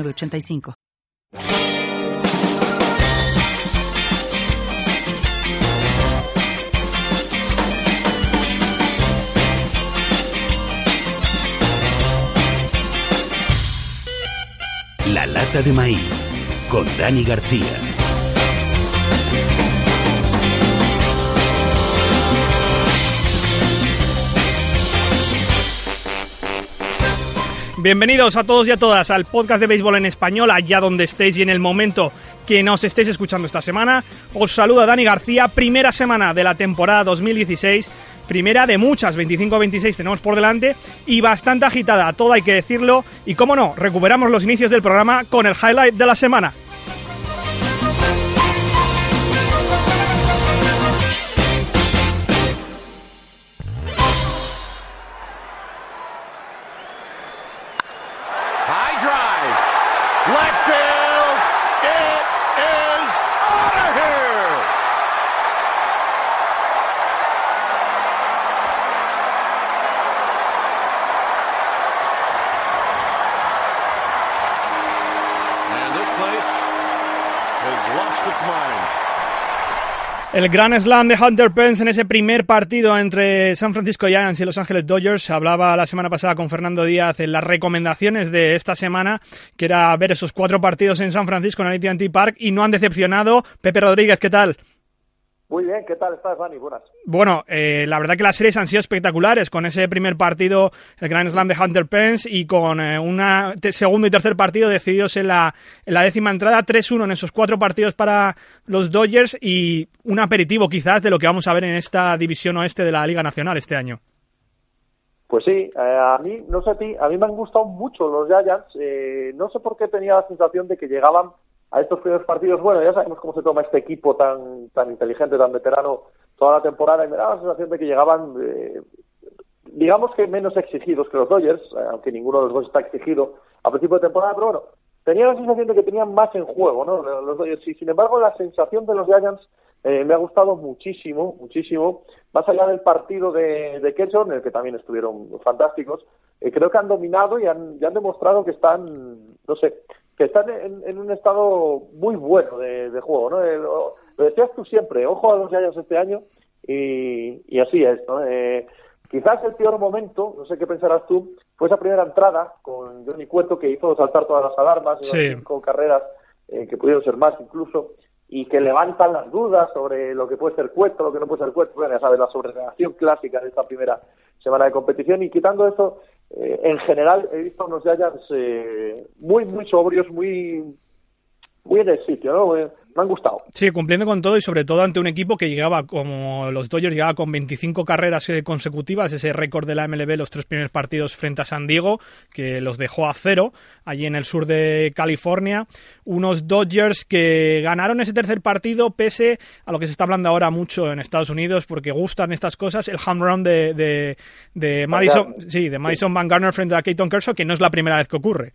85 La lata de maíz con Dani García. Bienvenidos a todos y a todas al podcast de béisbol en español, allá donde estéis y en el momento que nos estéis escuchando esta semana. Os saluda Dani García, primera semana de la temporada 2016, primera de muchas, 25-26 tenemos por delante y bastante agitada, todo hay que decirlo. Y cómo no, recuperamos los inicios del programa con el highlight de la semana. Left field. El gran slam de Hunter Pence en ese primer partido entre San Francisco Giants y Los Ángeles Dodgers. Hablaba la semana pasada con Fernando Díaz en las recomendaciones de esta semana, que era ver esos cuatro partidos en San Francisco en el AT&T Park y no han decepcionado. Pepe Rodríguez, ¿qué tal? Muy bien, ¿qué tal estás, Dani? Buenas. Bueno, eh, la verdad que las series han sido espectaculares con ese primer partido, el Grand Slam de Hunter Pence y con eh, un segundo y tercer partido decididos en la, en la décima entrada, 3-1 en esos cuatro partidos para los Dodgers y un aperitivo quizás de lo que vamos a ver en esta división oeste de la Liga Nacional este año. Pues sí, eh, a mí, no sé a ti, a mí me han gustado mucho los Giants. Eh, no sé por qué tenía la sensación de que llegaban a estos primeros partidos. Bueno, ya sabemos cómo se toma este equipo tan tan inteligente, tan veterano toda la temporada y me daba la sensación de que llegaban, eh, digamos que menos exigidos que los Dodgers, eh, aunque ninguno de los dos está exigido a principio de temporada, pero bueno, tenía la sensación de que tenían más en juego, ¿no? Los Dodgers. Y sin embargo, la sensación de los Giants eh, me ha gustado muchísimo, muchísimo. Más allá del partido de, de en el que también estuvieron fantásticos, eh, creo que han dominado y han, y han demostrado que están, no sé, que están en, en un estado muy bueno de, de juego, ¿no? Eh, lo, lo decías tú siempre, ojo a los Giants este año y, y así es, ¿no? Eh, quizás el peor momento, no sé qué pensarás tú, fue esa primera entrada con Johnny Cueto que hizo saltar todas las alarmas, Sí. con carreras eh, que pudieron ser más incluso, y que levantan las dudas sobre lo que puede ser Cueto, lo que no puede ser Cueto, bueno, ya sabes, la sobrereacción clásica de esta primera semana de competición, y quitando eso, eh, en general he visto unos Giants eh, muy, muy sobrios, muy, muy en el sitio, ¿no? Me han gustado. Sí, cumpliendo con todo y sobre todo ante un equipo que llegaba como los Dodgers, llegaba con 25 carreras eh, consecutivas, ese récord de la MLB los tres primeros partidos frente a San Diego, que los dejó a cero allí en el sur de California. Unos Dodgers que ganaron ese tercer partido pese a lo que se está hablando ahora mucho en Estados Unidos porque gustan estas cosas, el home run de, de, de Madison, sí, de Madison Van Garner frente a Keaton Kershaw, que no es la primera vez que ocurre.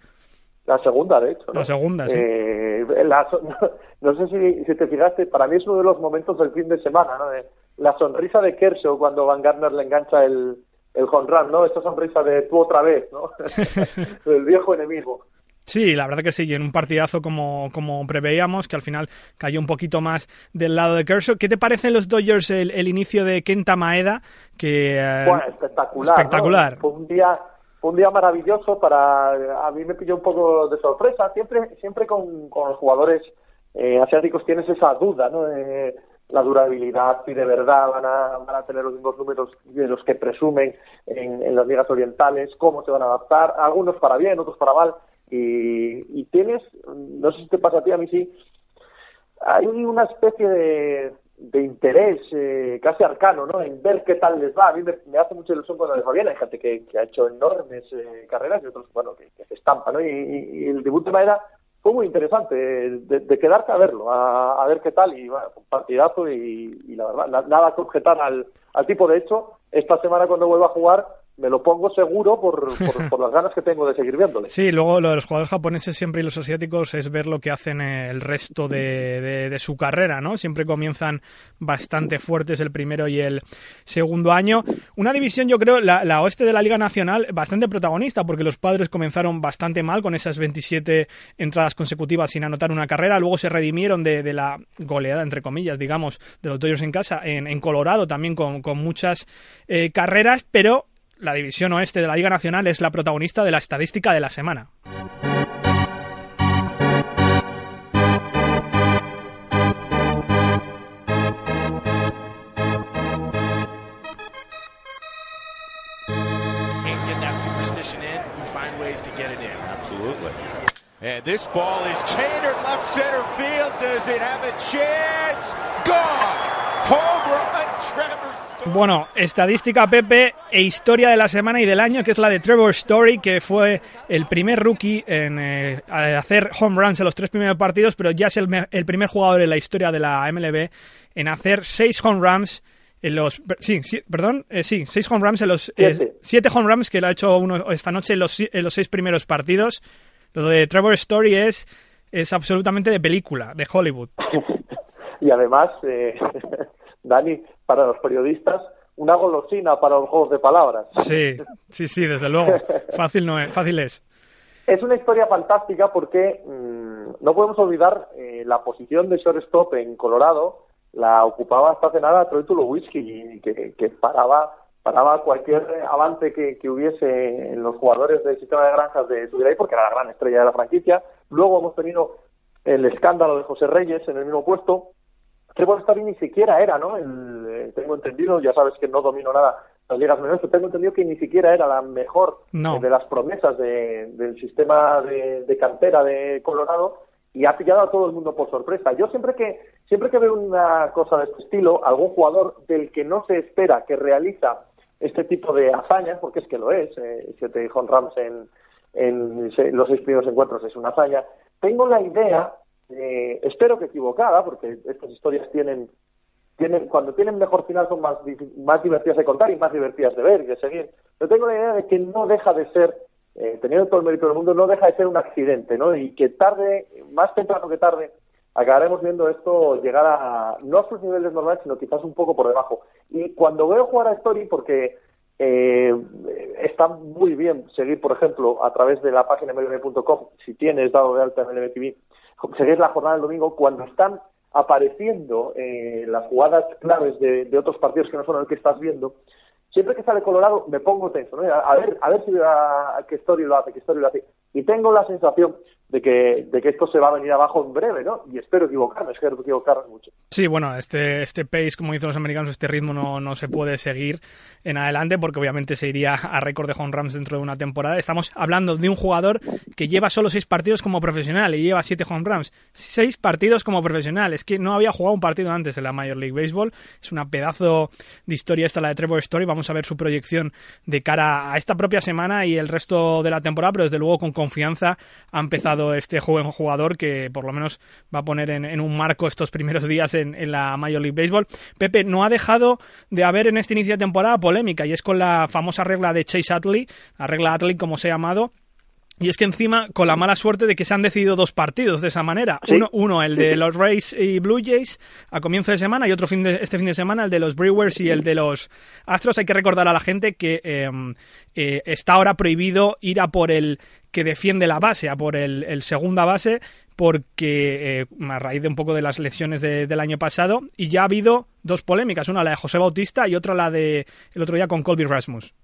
La segunda, de hecho. ¿no? La segunda, sí. Eh, la so- no, sé si, si te fijaste, para mí es uno de los momentos del fin de semana, ¿no? De la sonrisa de Kershaw cuando Van Garner le engancha el, el home run, ¿no? Esa sonrisa de tú otra vez, ¿no? el viejo enemigo. Sí, la verdad que sí, y en un partidazo como, como preveíamos, que al final cayó un poquito más del lado de Kershaw. ¿Qué te parecen los Dodgers el, el inicio de Kenta Maeda? Que, eh, Bueno, espectacular. ¿no? espectacular. Fue un día fue un día maravilloso para a mí me pilló un poco de sorpresa. Siempre siempre con, con los jugadores eh, asiáticos tienes esa duda no de la durabilidad si de verdad van a, van a tener los mismos números de los que presumen en, en las ligas orientales cómo se van a adaptar. Algunos para bien otros para mal. Y, y tienes no sé si te pasa a ti a mí sí hay una especie de de interés eh, casi arcano, ¿no? En ver qué tal les va. A mí me, hace mucha ilusión cuando les va bien. Hay gente que, ha hecho enormes eh, carreras y otros, bueno, que, se estampa, ¿no? Y, el debut de Maeda fue muy interesante, de, de quedarte a verlo, a, ver qué tal. Y bueno, un partidazo y, la verdad, nada que objetar al, al tipo. De hecho, esta semana cuando vuelva a jugar me lo pongo seguro por, por, las ganas que tengo de seguir viéndole. Sí, luego lo de los jugadores japoneses siempre y los asiáticos es ver lo que hacen el resto de, de, su carrera, ¿no? Siempre comienzan bastante fuertes el primero y el segundo año. Una división, yo creo, la, la oeste de la Liga Nacional, bastante protagonista, porque los padres comenzaron bastante mal con esas 27 entradas consecutivas sin anotar una carrera, luego se redimieron de, de la goleada, entre comillas, digamos, de los Dodgers en casa, en, en Colorado también con, con muchas eh, carreras, pero la división oeste de la Liga Nacional es la protagonista de la estadística de la semana. And this ball is catered left center field. Does it have a chance? Gone. Home run, bueno, estadística Pepe e historia de la semana y del año, que es la de Trevor Story, que fue el primer rookie en eh, hacer home runs en los tres primeros partidos, pero ya es el, primer jugador en la historia de la MLB en hacer seis home runs en los sí, perdón eh, sí seis home runs en los eh, siete. home runs que lo ha hecho uno esta noche en los, en los seis primeros partidos. Lo de Trevor Story es es absolutamente de película de Hollywood. Y además Dani, para los periodistas, una golosina para los juegos de palabras. Sí, sí, sí, desde luego. Fácil no es, fácil es. Es una historia fantástica porque mm, no podemos olvidar eh, la posición de shortstop en Colorado, la ocupaba hasta hace nada Troy Tulowitzki, que, que paraba paraba cualquier avance que, que, hubiese en los jugadores del sistema de granjas de subir ahí, porque era la gran estrella de la franquicia. Luego hemos tenido el escándalo de José Reyes en el mismo puesto, Trevor Story ni siquiera era, ¿no? Eh, tengo entendido, ya sabes que no domino nada las ligas menores, pero tengo entendido que ni siquiera era la mejor de las promesas del sistema de, cantera de Colorado y ha pillado a todo el mundo por sorpresa. Yo siempre que siempre que veo una cosa de este estilo, algún jugador del que no se espera que realiza este tipo de hazañas, porque es que lo es, eh, siete home runs en, en los seis primeros encuentros es una hazaña, tengo la idea eh, espero que equivocada, porque estas historias tienen, tienen, cuando tienen mejor final son más, más divertidas de contar y más divertidas de ver y de seguir. Pero tengo la idea de que no deja de ser, eh, teniendo todo el mérito del mundo, no deja de ser un accidente, ¿no? Y que tarde, más temprano que tarde, acabaremos viendo esto llegar a, no a sus niveles normales, sino quizás un poco por debajo. Y cuando veo jugar a Story, porque eh, está muy bien seguir, por ejemplo, a través de la página mlb.com, si tienes dado de alta MLB TV, seguir la jornada del domingo cuando están apareciendo eh, las jugadas claves de, otros partidos que no son el que estás viendo. Siempre que sale Colorado me pongo tenso, ¿no? a, ver, a ver si a, qué story lo hace, qué story lo hace. Y tengo la sensación de que, de que esto se va a venir abajo en breve, ¿no? Y espero equivocarme, espero equivocarme mucho. Sí, bueno, este, este pace, como dicen los americanos, este ritmo no, no se puede seguir en adelante porque obviamente se iría a récord de home runs dentro de una temporada. Estamos hablando de un jugador que lleva solo seis partidos como profesional y lleva siete home runs. Seis partidos como profesional. Es que no había jugado un partido antes en la Major League Baseball. Es una pedazo de historia esta, la de Trevor Story. Vamos a ver su proyección de cara a esta propia semana y el resto de la temporada, pero desde luego con confianza ha empezado este joven jugador que por lo menos va a poner en, un marco estos primeros días en, la Major League Baseball. Pepe, no ha dejado de haber en este inicio de temporada polémica y es con la famosa regla de Chase Utley, la regla Utley como se ha llamado, y es que encima, con la mala suerte de que se han decidido dos partidos de esa manera. Uno, uno, el de los Rays y Blue Jays a comienzo de semana y otro fin de, este fin de semana, el de los Brewers y el de los Astros. Hay que recordar a la gente que em, eh, está ahora prohibido ir a por el que defiende la base, a por el, segunda base, porque eh, a raíz de un poco de las lecciones del año pasado, y ya ha habido dos polémicas, una la de José Bautista y otra la de el otro día con Colby Rasmus.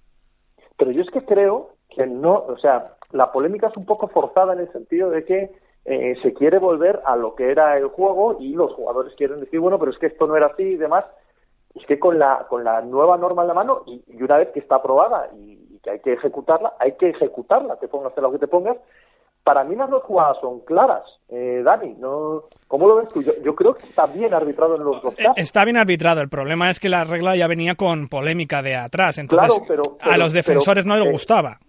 Pero yo es que creo que no, o sea, la polémica es un poco forzada en el sentido de que eh, se quiere volver a lo que era el juego y los jugadores quieren decir, bueno, pero es que esto no era así y demás. Es que con la, con la nueva norma en la mano y, una vez que está aprobada y, que hay que ejecutarla, hay que ejecutarla, te pongas lo que te pongas. para mí las dos jugadas son claras. Eh, Dani, ¿no? ¿cómo lo ves tú? Yo, creo que está bien arbitrado en los dos casos. Está bien arbitrado. El problema es que la regla ya venía con polémica de atrás. Entonces, a los defensores no les gustaba.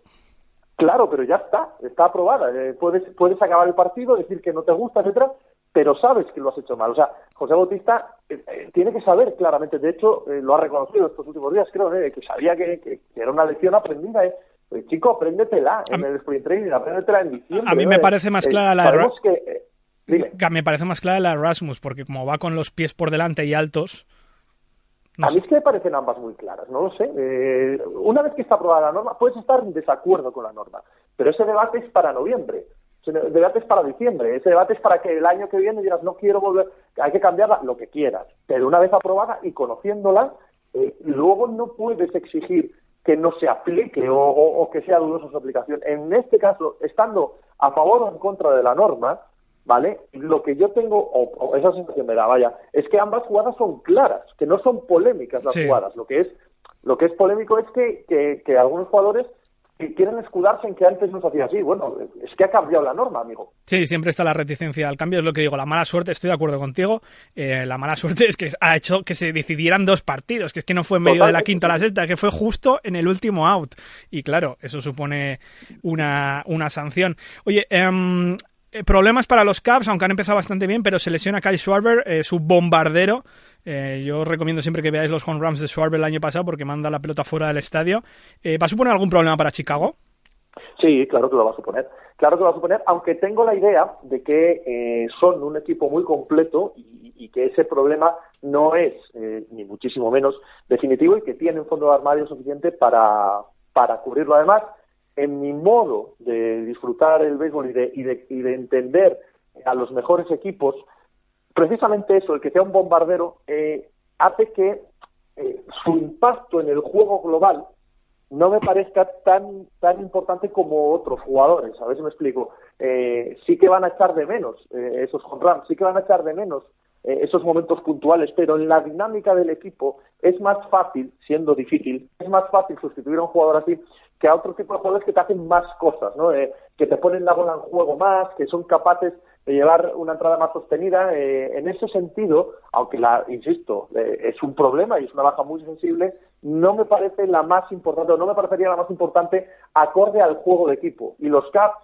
Claro, pero ya está, está aprobada. puedes, puedes acabar el partido, decir que no te gusta, etcétera, pero sabes que lo has hecho mal. O sea, José Bautista eh, eh, tiene que saber claramente, de hecho, eh, lo ha reconocido estos últimos días, creo, que sabía que, era una lección aprendida. Pues, chico, apréndetela en el sprint training, apréndetela en diciembre. A mí me parece más clara la me parece más clara la Erasmus, porque como va con los pies por delante y altos. A mí es que me parecen ambas muy claras, no lo sé. una vez que está aprobada la norma, puedes estar en desacuerdo con la norma, pero ese debate es para noviembre. Ese debate es para diciembre, ese debate es para que el año que viene digas, no quiero volver, hay que cambiarla, lo que quieras. Pero una vez aprobada y conociéndola, eh, luego no puedes exigir que no se aplique o, que sea dudosa su aplicación. En este caso, estando a favor o en contra de la norma, ¿vale? Lo que yo tengo, o, esa sensación me da, vaya, es que ambas jugadas son claras, que no son polémicas las jugadas. Lo que es, lo que es polémico es que, que algunos jugadores que quieren escudarse en que antes no se hacía así. Bueno, es que ha cambiado la norma, amigo. Sí, siempre está la reticencia al cambio, es lo que digo. La mala suerte, estoy de acuerdo contigo, eh, la mala suerte es que ha hecho que se decidieran dos partidos, que es que no fue en medio de la quinta a la sexta, que fue justo en el último out. Y claro, eso supone una, una sanción. Oye, eh, problemas para los Cavs, aunque han empezado bastante bien, pero se lesiona Kyle Schwarber, eh, su bombardero, eh, yo recomiendo siempre que veáis los home runs de Schwarber el año pasado porque manda la pelota fuera del estadio. Eh, ¿Va a suponer algún problema para Chicago? Sí, claro que lo va a suponer. Claro que lo va a suponer, aunque tengo la idea de que eh, son un equipo muy completo y, que ese problema no es, ni muchísimo menos, definitivo y que tienen fondo de armario suficiente para, para cubrirlo. Además, en mi modo de disfrutar el béisbol y de, y de, y de entender a los mejores equipos, precisamente eso, el que sea un bombardero, eh, hace que eh, su impacto en el juego global no me parezca tan tan importante como otros jugadores. A ver si me explico. Eh, sí que van a echar de menos esos home sí que van a echar de menos esos momentos puntuales, pero en la dinámica del equipo es más fácil, siendo difícil, es más fácil sustituir a un jugador así que a otro tipo de jugadores que te hacen más cosas, ¿no? que te ponen la bola en juego más, que son capaces de llevar una entrada más sostenida. Eh, en ese sentido, aunque la, insisto, eh, es un problema y es una baja muy sensible, no me parece la más importante, o no me parecería la más importante acorde al juego de equipo. Y los Caps,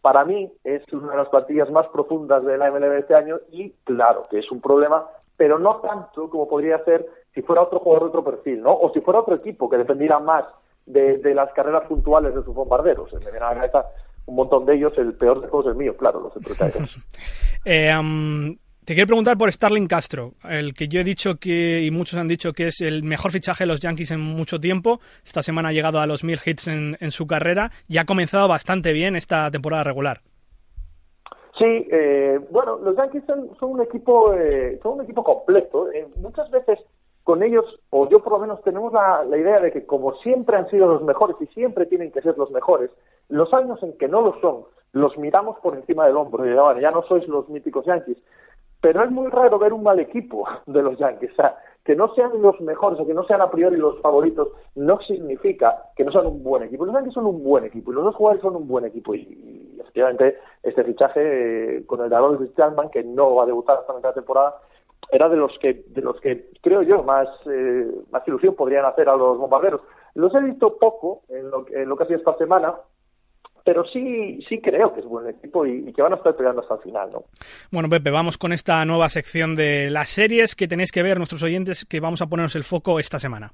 para mí, es una de las plantillas más profundas de la MLB este año y claro que es un problema, pero no tanto como podría ser si fuera otro jugador de otro perfil, ¿no? O si fuera otro equipo que dependiera más de, las carreras puntuales de sus bombarderos. Me viene a la cabeza un montón de ellos, el peor de todos es mío, claro, los centrocaeros. eh, te quiero preguntar por Starling Castro, el que yo he dicho que, y muchos han dicho que es el mejor fichaje de los Yankees en mucho tiempo. Esta semana ha llegado a los mil hits en, su carrera y ha comenzado bastante bien esta temporada regular. Sí, eh, bueno, los Yankees son, un equipo eh, son un equipo completo. Eh, muchas veces con ellos, o yo por lo menos tenemos la, idea de que como siempre han sido los mejores y siempre tienen que ser los mejores, los años en que no lo son, los miramos por encima del hombro y bueno, ya no sois los míticos Yankees. Pero es muy raro ver un mal equipo de los Yankees. O sea, que no sean los mejores o que no sean a priori los favoritos no significa que no sean un buen equipo. Los Yankees son un buen equipo y los dos jugadores son un buen equipo. Y, efectivamente, este fichaje eh, con el de Chris Chapman, que no va a debutar hasta la temporada, era de los que de los que creo yo más eh, más ilusión podrían hacer a los bombarderos. Los he visto poco en lo, en lo que ha sido esta semana pero sí sí creo que es buen equipo y, y, que van a estar peleando hasta el final no bueno Pepe vamos con esta nueva sección de las series que tenéis que ver nuestros oyentes que vamos a ponernos el foco esta semana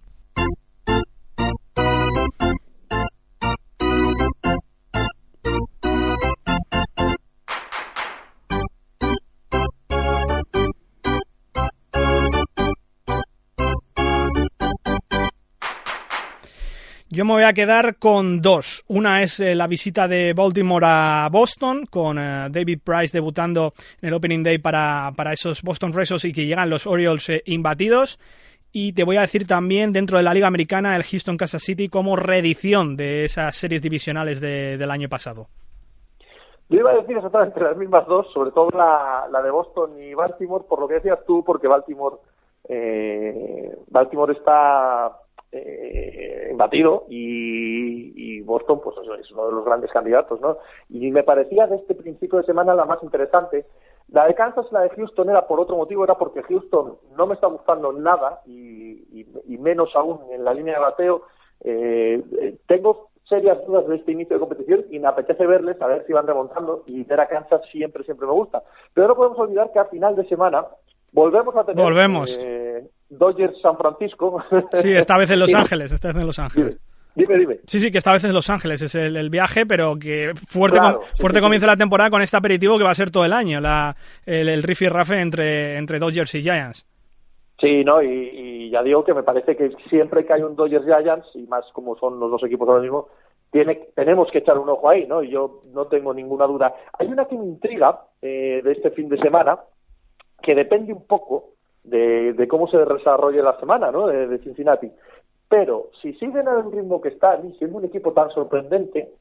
Yo me voy a quedar con dos. Una es eh, la visita de Baltimore a Boston, con eh, David Price debutando en el Opening Day para, esos Boston Red y que llegan los Orioles eh, imbatidos. Y te voy a decir también dentro de la Liga Americana el Houston Kansas City como reedición de esas series divisionales del año pasado. Yo iba a decir exactamente las mismas dos, sobre todo la, la de Boston y Baltimore, por lo que decías tú, porque Baltimore, Baltimore está eh, batido y, Boston pues es uno de los grandes candidatos, ¿no? Y me parecía de este principio de semana la más interesante. La de Kansas y la de Houston era por otro motivo, era porque Houston no me está gustando nada y, menos aún en la línea de bateo. Eh, eh, tengo serias dudas de este inicio de competición y me apetece verles a ver si van remontando y ver a Kansas siempre, siempre me gusta. Pero no podemos olvidar que a final de semana volvemos a tener volvemos. Eh, Dodgers San Francisco. Sí, esta vez en Los Ángeles, esta vez en Los Ángeles. Dime, dime. Sí, sí, que esta vez en Los Ángeles es el, viaje, pero que fuerte, fuerte comienza la temporada con este aperitivo que va a ser todo el año, la, el, el riff y rafe entre, entre Dodgers y Giants. Sí, no, y, ya digo que me parece que siempre que hay un Dodgers Giants, y más como son los dos equipos ahora mismo, tiene, tenemos que echar un ojo ahí, ¿no? Y yo no tengo ninguna duda. Hay una que me intriga eh, de este fin de semana, que depende un poco de, cómo se desarrolle la semana, ¿no? De, Cincinnati. Pero si siguen al ritmo que están y siendo un equipo tan sorprendente,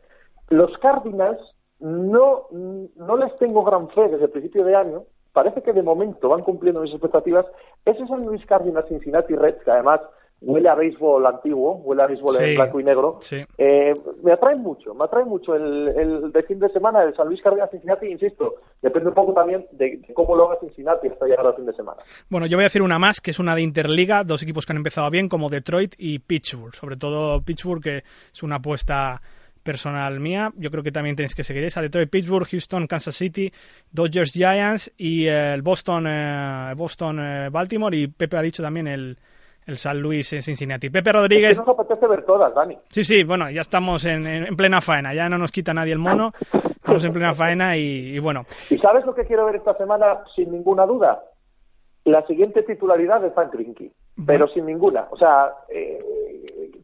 los Cardinals no, no les tengo gran fe desde el principio de año. Parece que de momento van cumpliendo mis expectativas. Ese San Luis Cardinals Cincinnati Reds, que además huele a béisbol antiguo, huele a béisbol en blanco y negro. Eh, me atrae mucho, me atrae mucho el, el de fin de semana del San Luis Cardinals Cincinnati, insisto, depende un poco también de, cómo lo haga Cincinnati hasta llegar al fin de semana. Bueno, yo voy a decir una más, que es una de Interliga, dos equipos que han empezado bien, como Detroit y Pittsburgh, sobre todo Pittsburgh, que es una apuesta personal mía. Yo creo que también tenéis que seguir esa. Detroit, Pittsburgh, Houston, Kansas City, Dodgers, Giants y el Boston, eh, Boston, eh, Baltimore. Y Pepe ha dicho también el, el San Luis en Cincinnati. Pepe Rodríguez. nos apetece ver todas, Dani. Sí, sí, bueno, ya estamos en, en, plena faena, ya no nos quita nadie el mono, estamos en plena faena y, bueno. ¿Y sabes lo que quiero ver esta semana sin ninguna duda? La siguiente titularidad de Frank Grinky, pero sin ninguna. O sea, eh,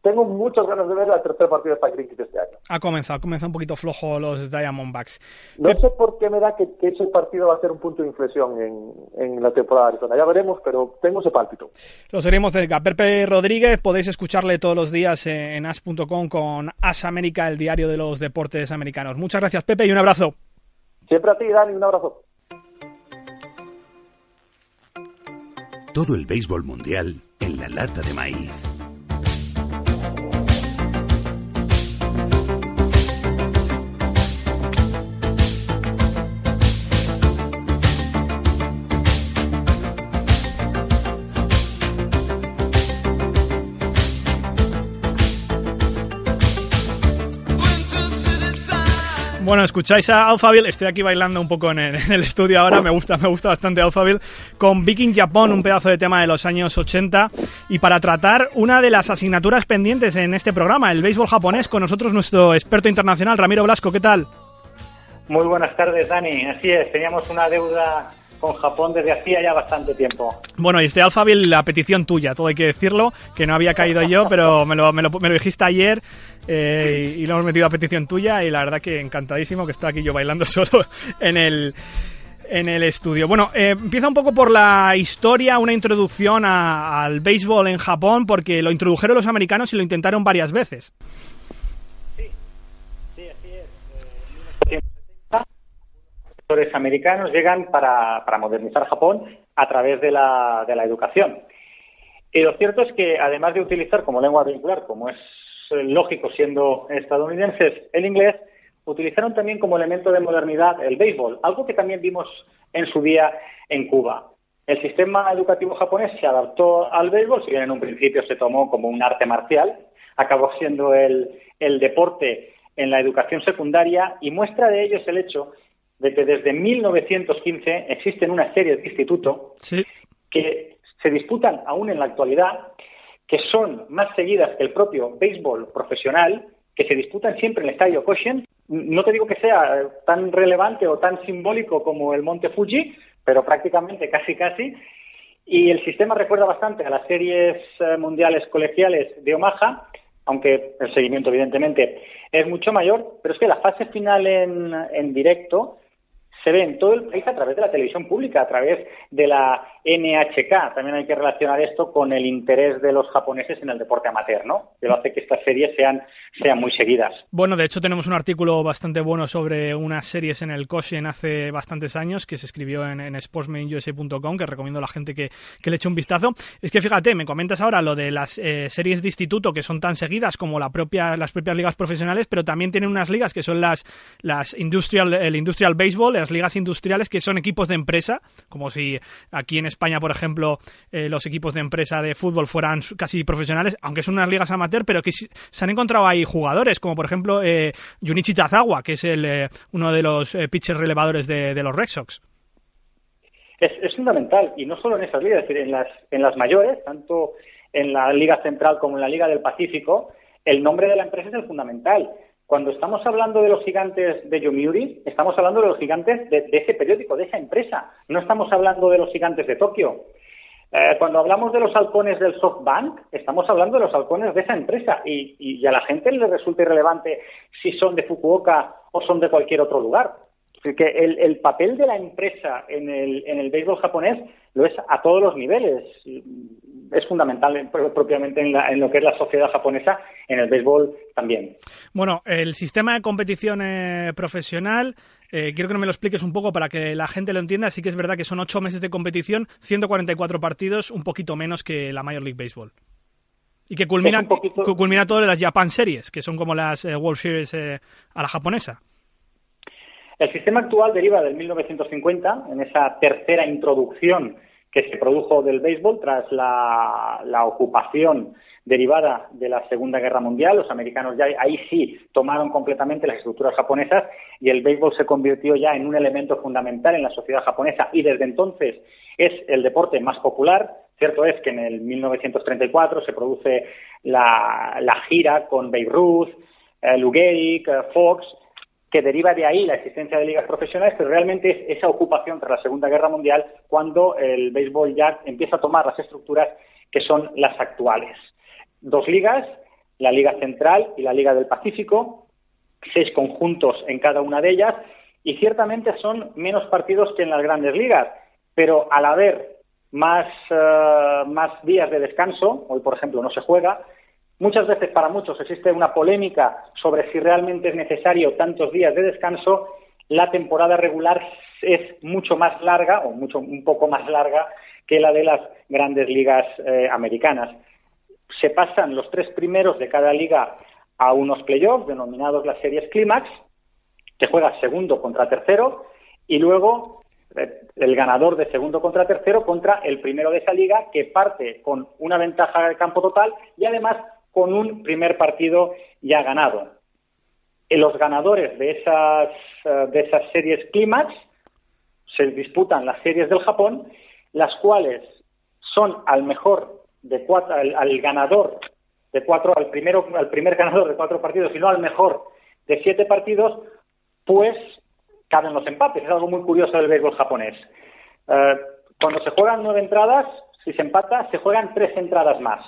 tengo muchas ganas de ver el tercer partido de Cricket este año. Ha comenzado, ha comenzado un poquito flojo los Diamondbacks. No sé por qué me da que, ese partido va a ser un punto de inflexión en, la temporada de Arizona. Ya veremos, pero tengo ese pálpito. Lo seremos cerca. Pepe Rodríguez, podéis escucharle todos los días en as.com con As América, el diario de los deportes americanos. Muchas gracias, Pepe, y un abrazo. Siempre a ti, Dani, un abrazo. Todo el béisbol mundial en la lata de maíz. Bueno, escucháis a Alphaville, estoy aquí bailando un poco en el, estudio ahora, me gusta, me gusta bastante Alphaville, con Viking Japón, un pedazo de tema de los años 80, y para tratar una de las asignaturas pendientes en este programa, el béisbol japonés, con nosotros nuestro experto internacional, Ramiro Blasco, ¿qué tal? Muy buenas tardes, Dani, así es, teníamos una deuda con Japón desde hacía ya bastante tiempo. Bueno, y este Alphaville, la petición tuya, todo hay que decirlo, que no había caído yo, pero me lo, me lo, me lo dijiste ayer eh, y lo hemos metido a petición tuya y la verdad que encantadísimo que estoy aquí yo bailando solo en el en el estudio. Bueno, eh, empieza un poco por la historia, una introducción al béisbol en Japón, porque lo introdujeron los americanos y lo intentaron varias veces. Sí, sí, así es. Los americanos llegan para, para modernizar Japón a través de la, de la educación. Y lo cierto es que, además de utilizar como lengua vehicular, como es lógico siendo estadounidenses, el inglés, utilizaron también como elemento de modernidad el béisbol, algo que también vimos en su día en Cuba. El sistema educativo japonés se adaptó al béisbol, si bien en un principio se tomó como un arte marcial, acabó siendo el, el deporte en la educación secundaria y muestra de ello es el hecho de que desde 1915 existen una serie de institutos que se disputan aún en la actualidad que son más seguidas que el propio béisbol profesional, que se disputan siempre en el estadio Koshin. No te digo que sea tan relevante o tan simbólico como el Monte Fuji, pero prácticamente casi casi. Y el sistema recuerda bastante a las series eh, mundiales colegiales de Omaha, aunque el seguimiento evidentemente es mucho mayor, pero es que la fase final en, en directo se ve en todo el país a través de la televisión pública, a través de la NHK. También hay que relacionar esto con el interés de los japoneses en el deporte amateur, ¿no? Que lo hace que estas series sean, sean muy seguidas. Bueno, de hecho tenemos un artículo bastante bueno sobre unas series en el Koshin hace bastantes años que se escribió en, en que recomiendo a la gente que, que, le eche un vistazo. Es que fíjate, me comentas ahora lo de las eh, series de instituto que son tan seguidas como la propia, las propias ligas profesionales, pero también tienen unas ligas que son las, las industrial, el industrial baseball, las ligas industriales que son equipos de empresa, como si aquí en España, por ejemplo, eh, los equipos de empresa de fútbol fueran casi profesionales, aunque son unas ligas amateur, pero que se han encontrado ahí jugadores, como por ejemplo eh, Junichi Tazawa, que es el, eh, uno de los eh, pitchers relevadores de, los Red Sox. Es, es, fundamental, y no solo en esas ligas, es decir, en las, en las mayores, tanto en la Liga Central como en la Liga del Pacífico, el nombre de la empresa es el fundamental. Cuando estamos hablando de los gigantes de Yomiuri, estamos hablando de los gigantes de, ese periódico, de esa empresa. No estamos hablando de los gigantes de Tokio. Eh, cuando hablamos de los halcones del SoftBank, estamos hablando de los halcones de esa empresa y, y, a la gente le resulta irrelevante si son de Fukuoka o son de cualquier otro lugar. Que el, el papel de la empresa en el, en el béisbol japonés lo es a todos los niveles. Es fundamental propiamente en, la, en, lo que es la sociedad japonesa, en el béisbol también. Bueno, el sistema de competición eh, profesional eh, quiero que me lo expliques un poco para que la gente lo entienda. Sí que es verdad que son ocho meses de competición, 144 partidos, un poquito menos que la Major League Baseball. Y que culmina, poquito... culmina todo en las Japan Series, que son como las eh, World Series eh, a la japonesa. El sistema actual deriva del 1950, en esa tercera introducción que se produjo del béisbol tras la, ocupación derivada de la Segunda Guerra Mundial. Los americanos ya ahí sí tomaron completamente las estructuras japonesas y el béisbol se convirtió ya en un elemento fundamental en la sociedad japonesa y desde entonces es el deporte más popular. Cierto es que en el 1934 se produce la, gira con Beirut, eh, eh, Fox, que deriva de ahí la existencia de ligas profesionales, pero realmente es esa ocupación tras la Segunda Guerra Mundial cuando el béisbol ya empieza a tomar las estructuras que son las actuales. Dos ligas, la Liga Central y la Liga del Pacífico, seis conjuntos en cada una de ellas, y ciertamente son menos partidos que en las grandes ligas, pero al haber más, uh, más días de descanso, hoy por ejemplo no se juega, muchas veces para muchos existe una polémica sobre si realmente es necesario tantos días de descanso, la temporada regular es mucho más larga o mucho un poco más larga que la de las grandes ligas eh, americanas. Se pasan los tres primeros de cada liga a unos playoffs denominados las series clímax, que juega segundo contra tercero, y luego eh, el ganador de segundo contra tercero contra el primero de esa liga, que parte con una ventaja de campo total y además con un primer partido ya ganado. Los ganadores de esas, eh, de esas series clímax se disputan las series del Japón, las cuales son al mejor de cuatro, al, al, ganador de cuatro, al primero, al primer ganador de cuatro partidos, y no al mejor de siete partidos, pues caben los empates. Es algo muy curioso del béisbol japonés. Uh, cuando se juegan nueve entradas, si se empata, se juegan tres entradas más.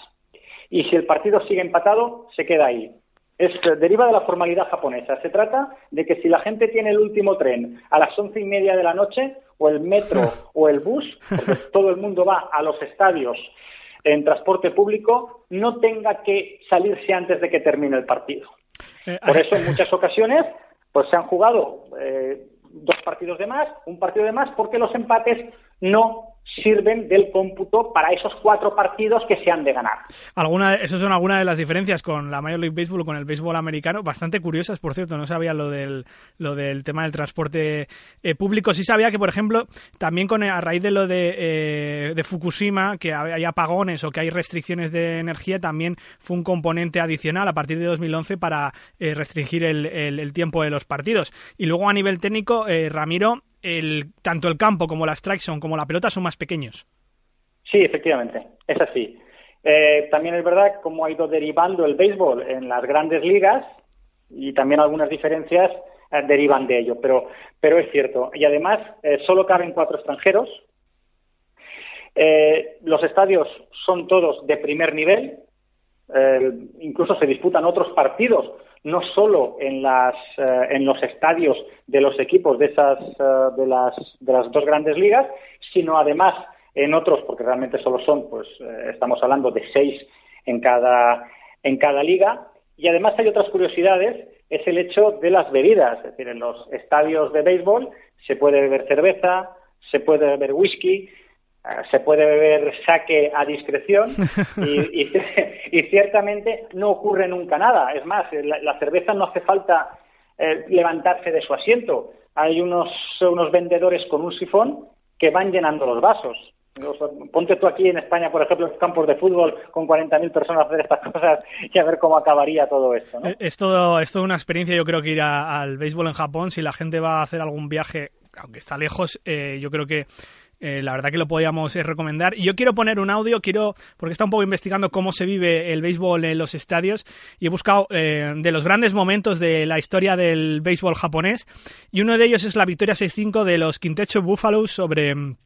Y si el partido sigue empatado, se queda ahí. Es, deriva de la formalidad japonesa. Se trata de que si la gente tiene el último tren a las once y media de la noche, o el metro o el bus, porque todo el mundo va a los estadios en transporte público no tenga que salirse antes de que termine el partido. Eh, Por eso en muchas ocasiones pues se han jugado eh, dos partidos de más, un partido de más, porque los empates no sirven del cómputo para esos cuatro partidos que se han de ganar. Alguna, esas son algunas de las diferencias con la Major League Baseball o con el béisbol americano, bastante curiosas, por cierto, no sabía lo del, lo del tema del transporte eh, público, sí sabía que, por ejemplo, también con a raíz de lo de, eh, Fukushima, que hay apagones o que hay restricciones de energía, también fue un componente adicional a partir de 2011 para eh, restringir el, el, tiempo de los partidos. Y luego a nivel técnico, Ramiro, el, tanto el campo como la strike zone como la pelota son más pequeños. Sí, efectivamente, es así. Eh, también es verdad cómo ha ido derivando el béisbol en las grandes ligas y también algunas diferencias eh, derivan de ello, pero, pero es cierto. Y además eh, solo caben cuatro extranjeros. Los estadios son todos de primer nivel, incluso se disputan otros partidos no solo en, las, en los estadios de los equipos de, esas, de, las, de las dos grandes ligas, sino además en otros, porque realmente solo son, pues eh, estamos hablando de seis en cada, en cada liga. Y además hay otras curiosidades, es el hecho de las bebidas, es decir, en los estadios de béisbol se puede beber cerveza, se puede beber whisky, se puede beber saque a discreción y, y, ciertamente no ocurre nunca nada. Es más, la, cerveza no hace falta eh, levantarse de su asiento. Hay unos, unos vendedores con un sifón que van llenando los vasos. Ponte tú aquí en España, por ejemplo, en campos de fútbol con 40.000 personas a hacer estas cosas y a ver cómo acabaría todo esto. ¿no? Eh, es, todo, es toda una experiencia, yo creo que ir al béisbol en Japón, si la gente va a hacer algún viaje, aunque está lejos, eh, yo creo que eh, la verdad que lo podíamos eh, recomendar. Y yo quiero poner un audio, quiero, porque está un poco investigando cómo se vive el béisbol en los estadios y he buscado eh, de los grandes momentos de la historia del béisbol japonés. Y uno de ellos es la victoria 6-5 de los Quintecho Buffaloes sobre mm,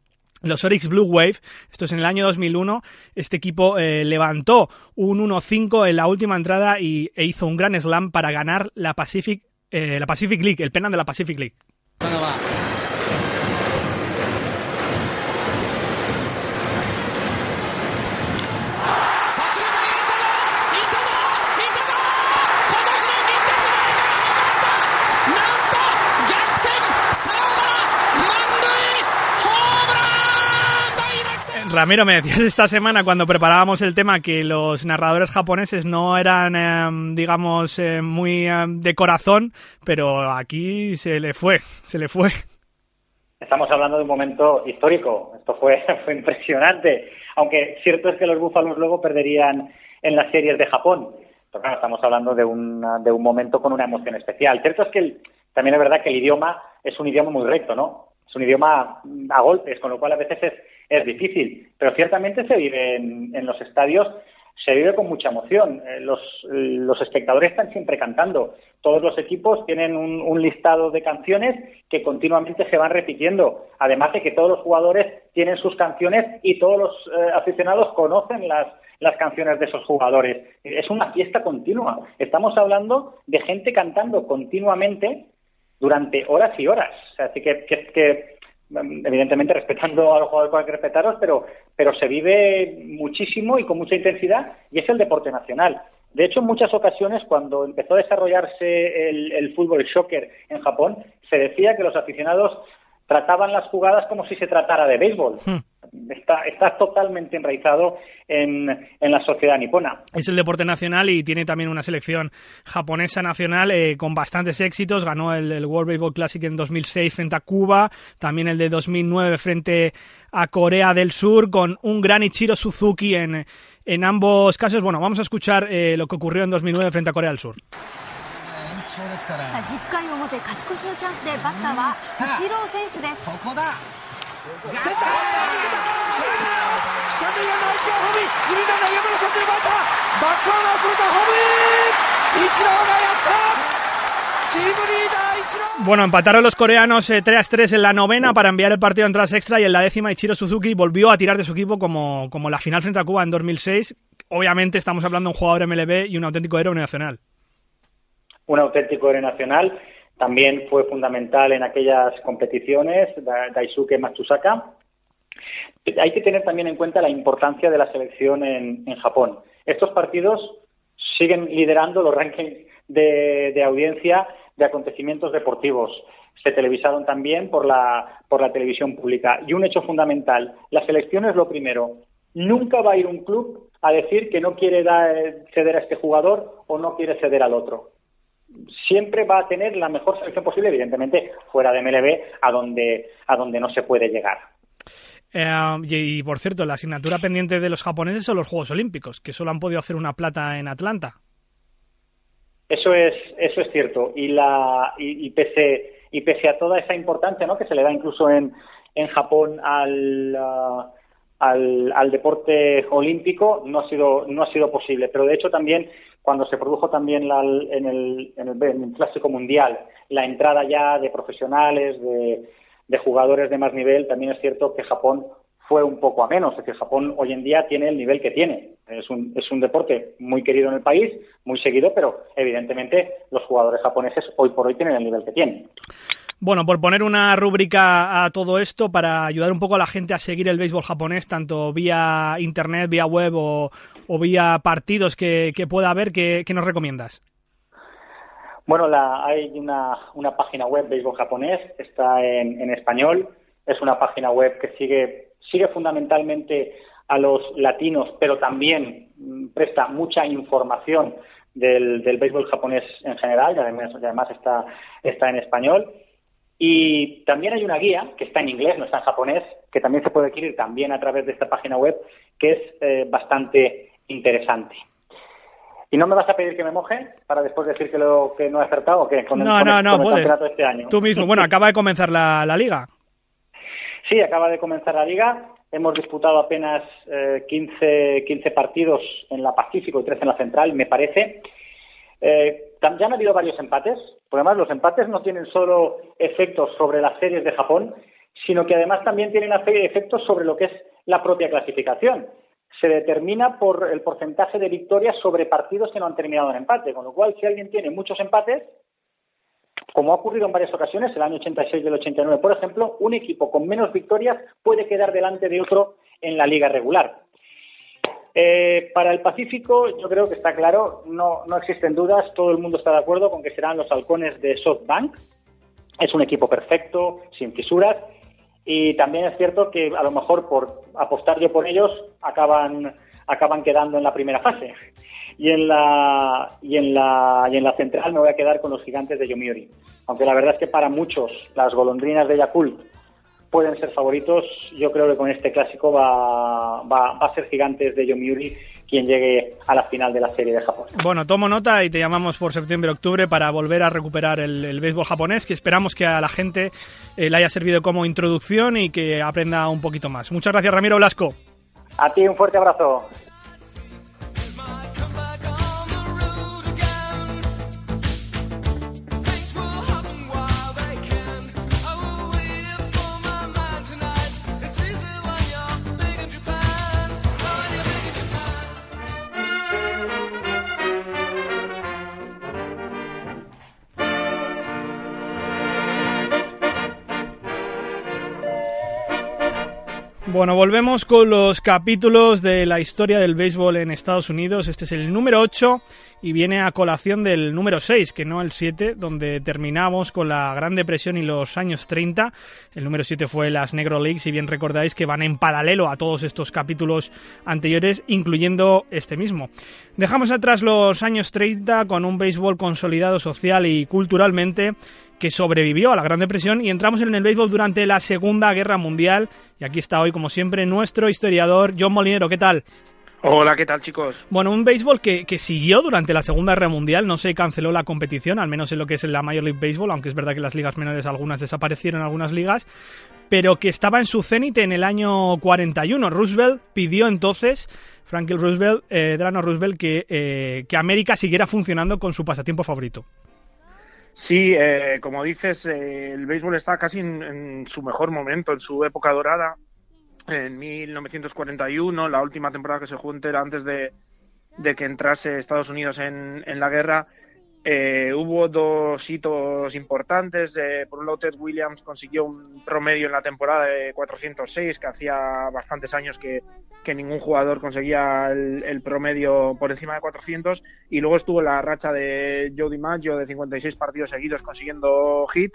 los Oryx Blue Wave, esto es en el año 2001, este equipo levantó un 1-5 en la última entrada y, e hizo un gran slam para ganar la Pacific, la Pacific League, el penal de la Pacific League. Ramiro, me decías esta semana cuando preparábamos el tema que los narradores japoneses no eran, em, digamos, eh, muy em, de corazón, pero aquí se le fue, se le fue. Estamos hablando de un momento histórico. Esto fue, fue impresionante. Aunque cierto es que los búfalos luego perderían en las series de Japón. Pero claro, estamos hablando de, de un momento con una emoción especial. Cierto es que también es verdad que el idioma es un idioma muy recto, ¿no? Es un idioma a golpes, con lo cual a veces es es difícil, pero ciertamente se vive en, los estadios, se vive con mucha emoción. Eh, los, los, espectadores están siempre cantando. Todos los equipos tienen un, listado de canciones que continuamente se van repitiendo. Además de que todos los jugadores tienen sus canciones y todos los eh, aficionados conocen las, las canciones de esos jugadores. Es una fiesta continua. Estamos hablando de gente cantando continuamente durante horas y horas. así que, que evidentemente respetando a los jugadores que hay que respetaros, pero, pero se vive muchísimo y con mucha intensidad y es el deporte nacional. De hecho, en muchas ocasiones, cuando empezó a desarrollarse el, el fútbol, el soccer en Japón, se decía que los aficionados trataban las jugadas como si se tratara de béisbol Hmm. Está, está totalmente enraizado en, en, la sociedad nipona. Es el deporte nacional y tiene también una selección japonesa nacional eh, con bastantes éxitos. Ganó el, World Baseball Classic en 2006 frente a Cuba, también el de 2009 frente a Corea del Sur, con un gran Ichiro Suzuki en, en ambos casos. Bueno, vamos a escuchar eh, lo que ocurrió en 2009 frente a Corea del Sur. さあ10回表勝ち越しのチャンスでバッターはイチロー選手ですここだ センター三塁ランナー石川ホームイン二塁ランナー山田三塁バッターバックアナーするとホームインイチローがやったチームリーダー Bueno, empataron los coreanos eh, 3 a 3 en la novena para enviar el partido a entradas extra y en la décima Ichiro Suzuki volvió a tirar de su equipo como, como la final frente a Cuba en 2006. Obviamente estamos hablando de un jugador MLB y un auténtico héroe nacional un auténtico héroe nacional. también fue fundamental en aquellas competiciones, Daisuke Matsusaka. Hay que tener también en cuenta la importancia de la selección en, Japón. Estos partidos siguen liderando los rankings de, audiencia de acontecimientos deportivos. Se televisaron también por la, por la televisión pública. Y un hecho fundamental, la selección es lo primero. Nunca va a ir un club a decir que no quiere ceder a este jugador o no quiere ceder al otro siempre va a tener la mejor selección posible, evidentemente fuera de MLB, a donde, a donde no se puede llegar. Eh, y, por cierto, la asignatura pendiente de los japoneses son los Juegos Olímpicos, que solo han podido hacer una plata en Atlanta. Eso es, eso es cierto. Y, la, y, pese, y pese a toda esa importancia ¿no? que se le da incluso en, en Japón al, uh, al, al, deporte olímpico, no ha, sido, no ha sido posible. Pero de hecho también cuando se produjo también en, el, en, el, Clásico Mundial la entrada ya de profesionales, de, jugadores de más nivel, también es cierto que Japón fue un poco a menos. Es decir, Japón hoy en día tiene el nivel que tiene. Es un, es un deporte muy querido en el país, muy seguido, pero evidentemente los jugadores japoneses hoy por hoy tienen el nivel que tienen. Bueno, por poner una rúbrica a todo esto para ayudar un poco a la gente a seguir el béisbol japonés, tanto vía internet, vía web o, vía partidos que, pueda haber, ¿qué, nos recomiendas? Bueno, la, hay una, una, página web, Béisbol Japonés, está en, en español. Es una página web que sigue sigue fundamentalmente a los latinos, pero también mm, presta mucha información del, béisbol japonés en general, y además, además está, está en español. Y también hay una guía que está en inglés, no está en japonés, que también se puede adquirir también a través de esta página web, que es eh, bastante interesante. ¿Y no me vas a pedir que me moje para después decir que, lo, que no he acertado que con no, el, no, no, campeonato este año? Tú mismo. Bueno, acaba de comenzar la, la liga. Sí, acaba de comenzar la liga. Hemos disputado apenas eh, 15, 15 partidos en la Pacífico y 13 en la Central, me parece. Eh, ya han habido varios empates, porque además los empates no tienen solo efectos sobre las series de Japón, sino que además también tienen efectos sobre lo que es la propia clasificación. Se determina por el porcentaje de victorias sobre partidos que no han terminado en empate, con lo cual si alguien tiene muchos empates, como ha ocurrido en varias ocasiones, el año 86 y el 89, por ejemplo, un equipo con menos victorias puede quedar delante de otro en la liga regular. Eh, para el Pacífico, yo creo que está claro, no, no existen dudas, todo el mundo está de acuerdo con que serán los halcones de SoftBank. Es un equipo perfecto, sin fisuras, y también es cierto que a lo mejor por apostar yo por ellos acaban, acaban quedando en la primera fase y en la y en la y en la central me voy a quedar con los gigantes de Yomiuri. Aunque la verdad es que para muchos las golondrinas de Yakult pueden ser favoritos, yo creo que con este clásico va, va, a ser gigantes de Yomiuri quien llegue a la final de la serie de Japón. Bueno, tomo nota y te llamamos por septiembre-octubre para volver a recuperar el, béisbol japonés, que esperamos que a la gente eh, le haya servido como introducción y que aprenda un poquito más. Muchas gracias, Ramiro Blasco. A ti un fuerte abrazo. Bueno, volvemos con los capítulos de la historia del béisbol en Estados Unidos. Este es el número 8 y viene a colación del número 6, que no el 7, donde terminamos con la Gran Depresión y los años 30. El número 7 fue las Negro Leagues, si bien recordáis que van en paralelo a todos estos capítulos anteriores, incluyendo este mismo. Dejamos atrás los años 30 con un béisbol consolidado social y culturalmente que sobrevivió a la Gran Depresión y entramos en el béisbol durante la Segunda Guerra Mundial. Y aquí está hoy, como siempre, nuestro historiador John Molinero. ¿Qué tal? Hola, ¿qué tal chicos? Bueno, un béisbol que, siguió durante la Segunda Guerra Mundial, no se canceló la competición, al menos en lo que es la Major League Baseball, aunque es verdad que las ligas menores algunas desaparecieron, algunas ligas, pero que estaba en su cenit en el año 41. Roosevelt pidió entonces, Franklin Roosevelt, eh, Drano Roosevelt, que, eh, que América siguiera funcionando con su pasatiempo favorito. Sí, eh, como dices, eh, el béisbol está casi en, su mejor momento, en su época dorada. En 1941, la última temporada que se jugó entera antes de, que entrase Estados Unidos en, en la guerra, eh, hubo dos hitos importantes. por un lado, Ted Williams consiguió un promedio en la temporada de 406, que hacía bastantes años que, ningún jugador conseguía el, promedio por encima de 400. Y luego estuvo la racha de Joe DiMaggio de 56 partidos seguidos consiguiendo hit,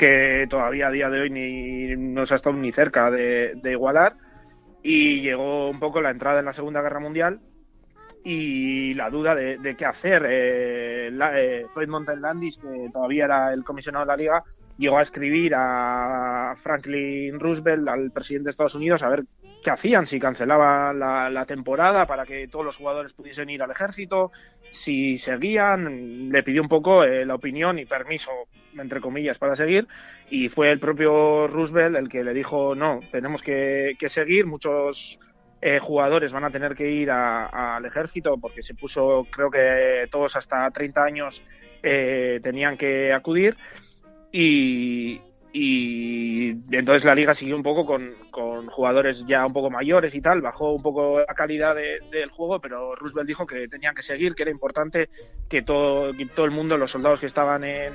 que todavía a día de hoy ni, no se ha estado ni cerca de, igualar. Y llegó un poco la entrada en la Segunda Guerra Mundial y la duda de, qué hacer. Eh, eh, Floyd que todavía era el comisionado de la liga, llegó a escribir a Franklin Roosevelt, al presidente de Estados Unidos, a ver qué hacían, si cancelaban la, temporada para que todos los jugadores pudiesen ir al ejército, si seguían, le pidió un poco eh, la opinión y permiso, entre comillas, para seguir, y fue el propio Roosevelt el que le dijo, no, tenemos que, que seguir, muchos eh, jugadores van a tener que ir al ejército porque se puso, creo que todos hasta 30 años eh, tenían que acudir y, y entonces la liga siguió un poco con, con, jugadores ya un poco mayores y tal, bajó un poco la calidad del juego, pero Roosevelt dijo que tenían que seguir, que era importante que todo, todo el mundo, los soldados que estaban en,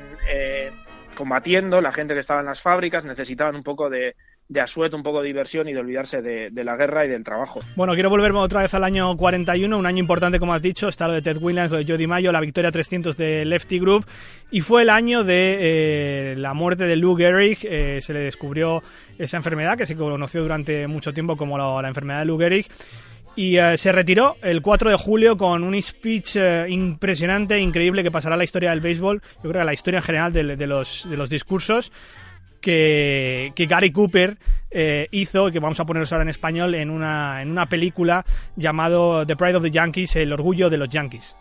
combatiendo, la gente que estaba en las fábricas, necesitaban un poco de, de asueto, un poco de diversión y de olvidarse de, la guerra y del trabajo. Bueno, quiero volverme otra vez al año 41, un año importante como has dicho, está lo de Ted Williams, lo de Jody Mayo, la victoria 300 de Lefty Group y fue el año de eh, la muerte de Lou Gehrig, eh, se le descubrió esa enfermedad que se conoció durante mucho tiempo como la, enfermedad de Lou Gehrig y eh, se retiró el 4 de julio con un speech impresionante, increíble, que pasará a la historia del béisbol, yo creo que a la historia en general de, los, de los discursos que, Gary Cooper eh, hizo, que vamos a ponernos ahora en español, en una, en una película llamado The Pride of the Yankees, El Orgullo de los Yankees.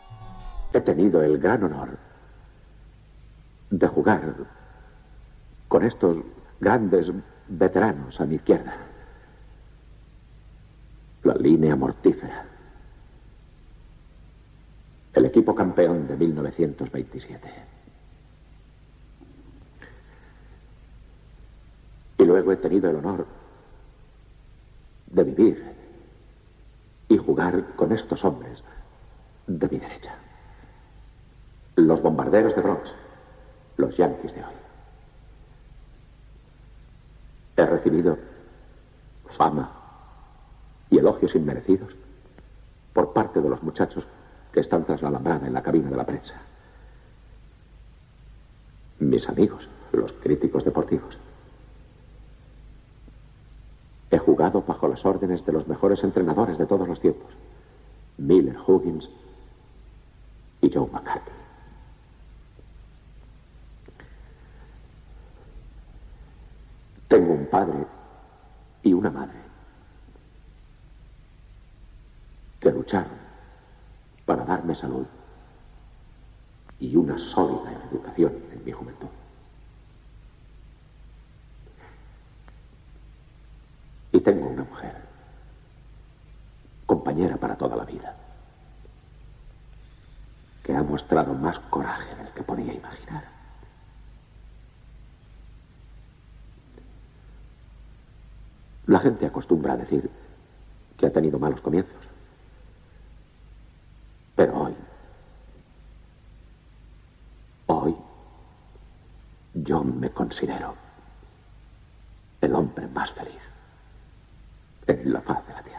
He tenido el gran honor de jugar con estos grandes veteranos a mi izquierda. La línea mortífera. El equipo campeón de 1927. Y luego he tenido el honor de vivir y jugar con estos hombres de mi derecha. Los bombarderos de Bronx, los yanquis de hoy. He recibido fama y elogios inmerecidos por parte de los muchachos que están tras la alambrada en la cabina de la prensa. Mis amigos, los críticos deportivos. He jugado bajo las órdenes de los mejores entrenadores de todos los tiempos. Miller, Huggins y Joe McCarthy. Tengo un padre y una madre que lucharon para darme salud y una sólida educación en mi juventud. Y tengo una mujer, compañera para toda la vida, que ha mostrado más coraje del que podía imaginar. La gente acostumbra a decir que ha tenido malos comienzos. Pero hoy, hoy, yo me considero el hombre más feliz en la faz de la tierra.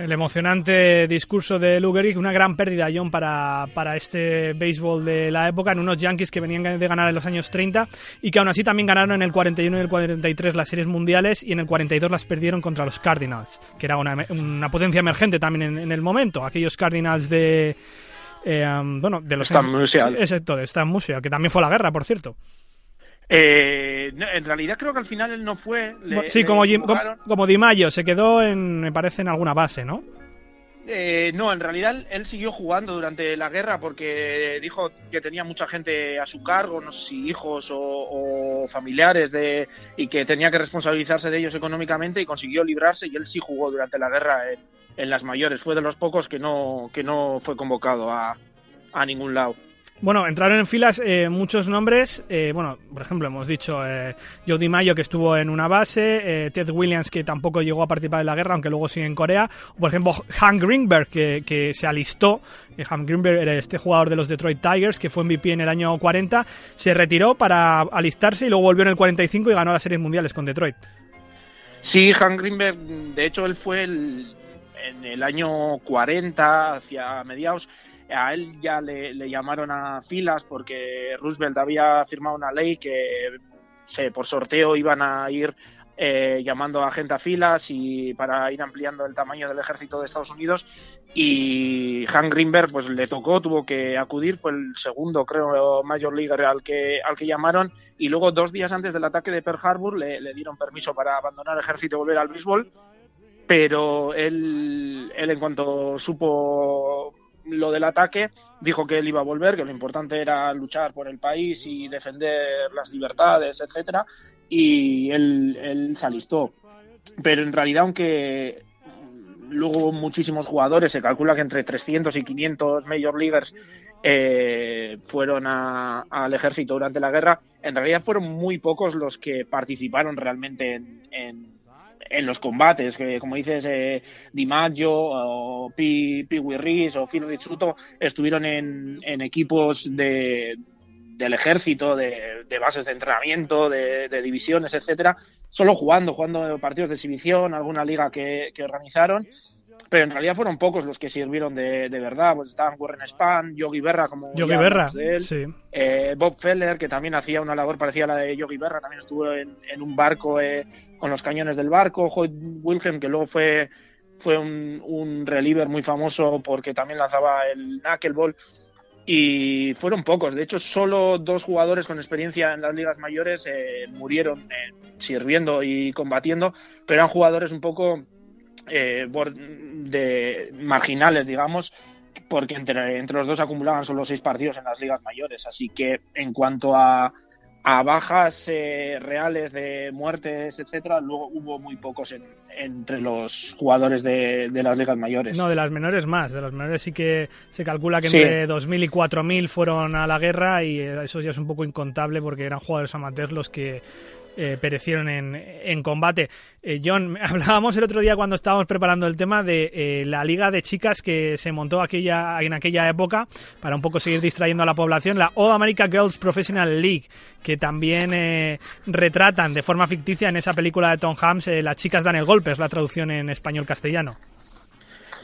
El emocionante discurso de Lugerig, una gran pérdida, John, para, para este béisbol de la época, en unos Yankees que venían de ganar en los años 30 y que aún así también ganaron en el 41 y el 43 las series mundiales y en el 42 las perdieron contra los Cardinals, que era una, una potencia emergente también en, el momento. Aquellos Cardinals de... Eh, um, bueno, de los... Exacto, de Stan Musial, que también fue la guerra, por cierto. Eh, en realidad creo que al final él no fue. sí, como, como, Di Mayo, se quedó en, me parece, en alguna base, ¿no? Eh, no, en realidad él siguió jugando durante la guerra porque dijo que tenía mucha gente a su cargo, no sé si hijos o, familiares, de, y que tenía que responsabilizarse de ellos económicamente y consiguió librarse y él sí jugó durante la guerra en, en las mayores. Fue de los pocos que no, que no fue convocado a, a ningún lado. Bueno, entraron en filas eh, muchos nombres. Eh, bueno, por ejemplo, hemos dicho eh, Jody Mayo, que estuvo en una base, eh, Ted Williams, que tampoco llegó a participar de la guerra, aunque luego sigue en Corea. O, por ejemplo, Hank Greenberg, que, que se alistó. Hank Greenberg era este jugador de los Detroit Tigers, que fue MVP en el año 40. Se retiró para alistarse y luego volvió en el 45 y ganó las series mundiales con Detroit. Sí, Hank Greenberg, de hecho, él fue el, en el año 40, hacia mediados a él ya le, llamaron a filas porque Roosevelt había firmado una ley que se, por sorteo iban a ir eh, llamando a gente a filas y para ir ampliando el tamaño del ejército de Estados Unidos. Y Hank Greenberg pues le tocó, tuvo que acudir, fue el segundo creo Major League al que, al que llamaron. Y luego dos días antes del ataque de Pearl Harbor le, le dieron permiso para abandonar el ejército y volver al béisbol. Pero él, él en cuanto supo lo del ataque, dijo que él iba a volver, que lo importante era luchar por el país y defender las libertades, etcétera, y él, él se alistó. pero en realidad, aunque luego muchísimos jugadores, se calcula que entre 300 y 500 Major Leaguers eh, fueron al ejército durante la guerra, en realidad fueron muy pocos los que participaron realmente en, en, los combates, que como dices, eh, DiMaggio o Pee Wee o Phil Rizzuto estuvieron en, en equipos de, del ejército, de, bases de entrenamiento, de, divisiones, etcétera, solo jugando, jugando partidos de exhibición, alguna liga que, organizaron, pero en realidad fueron pocos los que sirvieron de, verdad. Pues estaban Warren Span, Yogi Berra, como Yogi Berra, eh, Bob Feller, que también hacía una labor parecida a la de Yogi Berra, también estuvo en, un barco eh, con los cañones del barco. Hoyt Wilhelm, que luego fue fue un, un reliever muy famoso porque también lanzaba el knuckleball y fueron pocos. De hecho, solo dos jugadores con experiencia en las ligas mayores eh, murieron eh, sirviendo y combatiendo, pero eran jugadores un poco eh, de marginales, digamos, porque entre, entre los dos acumulaban solo seis partidos en las ligas mayores. Así que en cuanto a a bajas eh, reales de muertes, etcétera, luego hubo muy pocos entre los jugadores de, las ligas mayores. No, de las menores más. De las menores sí que se calcula que entre 2.000 y 4.000 fueron a la guerra y eso ya es un poco incontable porque eran jugadores amateurs los que eh, perecieron en, en combate. Eh, John, hablábamos el otro día cuando estábamos preparando el tema de eh, la liga de chicas que se montó aquella, en aquella época para un poco seguir distrayendo a la población, la All America Girls Professional League, que también retratan de forma ficticia en esa película de Tom Hanks, Las chicas dan el golpe, es la traducción en español castellano.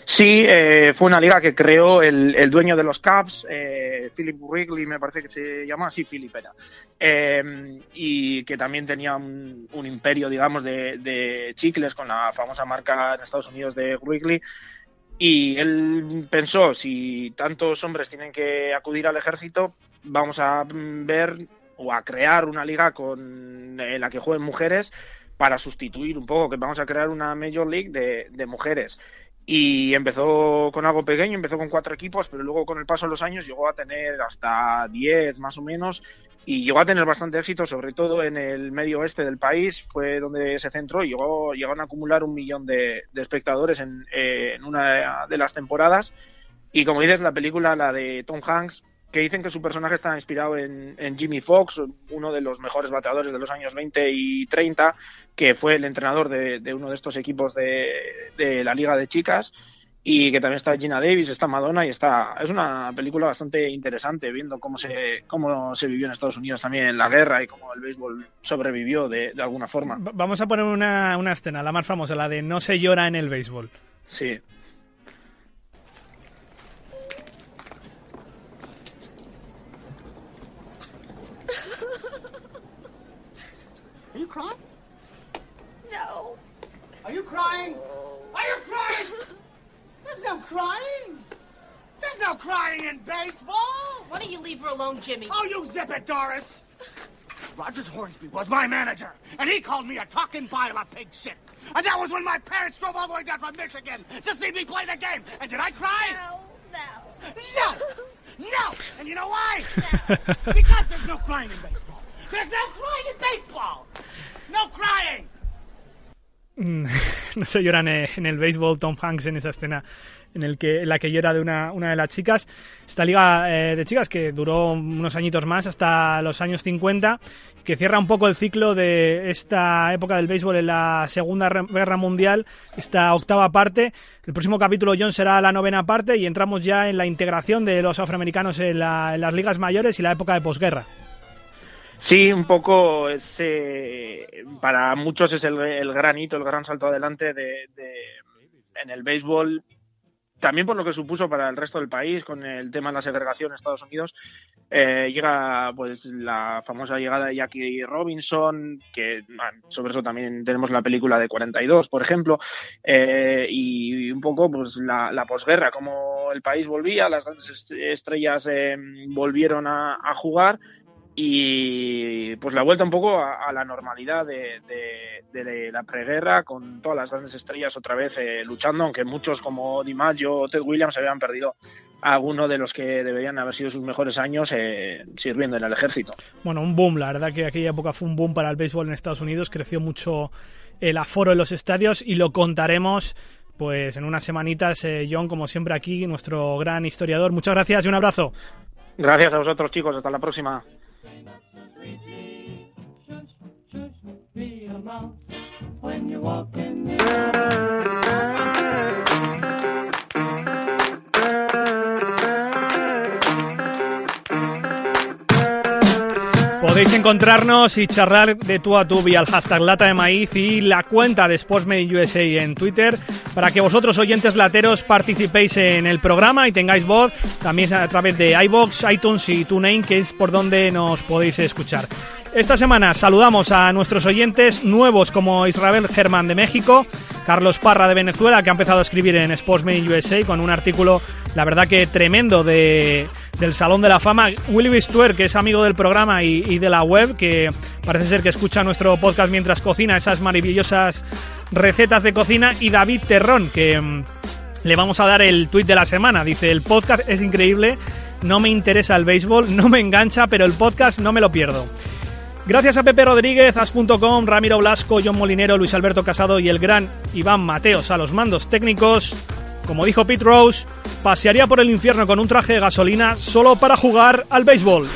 Sí, eh, fue una liga que creó el, dueño de los Cubs, eh, Philip Wrigley, me parece que se llama así, Philip era, eh, y que también tenía un, imperio, digamos, de, chicles con la famosa marca en Estados Unidos de Wrigley. Y él pensó, si tantos hombres tienen que acudir al ejército, vamos a ver o a crear una liga con en la que jueguen mujeres para sustituir un poco, que vamos a crear una Major League de mujeres y empezó con algo pequeño, empezó con cuatro equipos, pero luego con el paso de los años llegó a tener hasta diez más o menos y llegó a tener bastante éxito, sobre todo en el medio oeste del país, fue donde se centró y llegó, llegaron a acumular un millón de, espectadores en, en, una de las temporadas. Y como dices, la película, la de Tom Hanks, que dicen que su personaje está inspirado en, Jimmy Fox, uno de los mejores bateadores de los años 20 y 30, que fue el entrenador de, uno de estos equipos de, la Liga de Chicas y que también está Gina Davis, está Madonna y está es una película bastante interesante viendo cómo se cómo se vivió en Estados Unidos también la guerra y cómo el béisbol sobrevivió de, alguna forma. Vamos a poner una, una escena, la más famosa, la de no se llora en el béisbol. Sí. Crying? Are you crying? There's no crying. There's no crying in baseball. Why don't you leave her alone, Jimmy? Oh, you zip it, Doris. Rogers Hornsby was my manager, and he called me a talking pile of pig shit. And that was when my parents drove all the way down from Michigan to see me play the game. And did I cry? No, no. No! No! And you know why? No. because there's no crying in baseball. There's no crying in baseball! No crying. Mm, no se lloran en el béisbol Tom Hanks en esa escena en, la que llora de una, de las chicas. Esta liga eh, de chicas que duró unos añitos más, hasta los años 50, que cierra un poco el ciclo de esta época del béisbol en la Segunda Guerra Mundial, esta octava parte. El próximo capítulo, John, será la novena parte y entramos ya en la integración de los afroamericanos en las ligas mayores y la época de posguerra. Sí, un poco para muchos es el, el, gran hito, el gran salto adelante de, en el béisbol, también por lo que supuso para el resto del país con el tema de la segregación en Estados Unidos. Eh, llega pues la famosa llegada de Jackie Robinson, que sobre eso también tenemos la película de 42, por ejemplo, eh, y un poco pues la, la posguerra, como el país volvía, las grandes estrellas eh, volvieron a jugar y pues la vuelta un poco a, la normalidad de, la preguerra con todas las grandes estrellas otra vez eh, luchando, aunque muchos como DiMaggio o Ted Williams habían perdido a alguno de los que deberían haber sido sus mejores años eh, sirviendo en el ejército. Bueno, un boom, la verdad que aquella época fue un boom para el béisbol en Estados Unidos, creció mucho el aforo en los estadios y lo contaremos pues en unas semanitas. Eh, John, como siempre aquí, nuestro gran historiador. Muchas gracias y un abrazo. Gracias a vosotros, chicos. Hasta la próxima. train up so sweetly. Shush, shush, be a mouse when you're walking. Podéis encontrarnos y charlar de tú a tú vía el hashtag Lata de Maíz y la cuenta de Sportsmade USA en Twitter para que vosotros, oyentes lateros, participéis en el programa y tengáis voz también a través de iBox, iTunes y TuneIn, que es por donde nos podéis escuchar. Esta semana saludamos a nuestros oyentes nuevos como Israel Germán de México, Carlos Parra de Venezuela, que ha empezado a escribir en Sportsman USA con un artículo, la verdad que tremendo, de, del Salón de la Fama. Willy Bistuer, que es amigo del programa y, de la web, que parece ser que escucha nuestro podcast mientras cocina esas maravillosas recetas de cocina. Y David Terrón, que mm, le vamos a dar el tweet de la semana. Dice, el podcast es increíble, no me interesa el béisbol, no me engancha, pero el podcast no me lo pierdo. Gracias a Pepe Rodríguez, As.com, Ramiro Blasco, John Molinero, Luis Alberto Casado y el gran Iván Mateos a los mandos técnicos. Como dijo Pete Rose, pasearía por el infierno con un traje de gasolina solo para jugar al béisbol.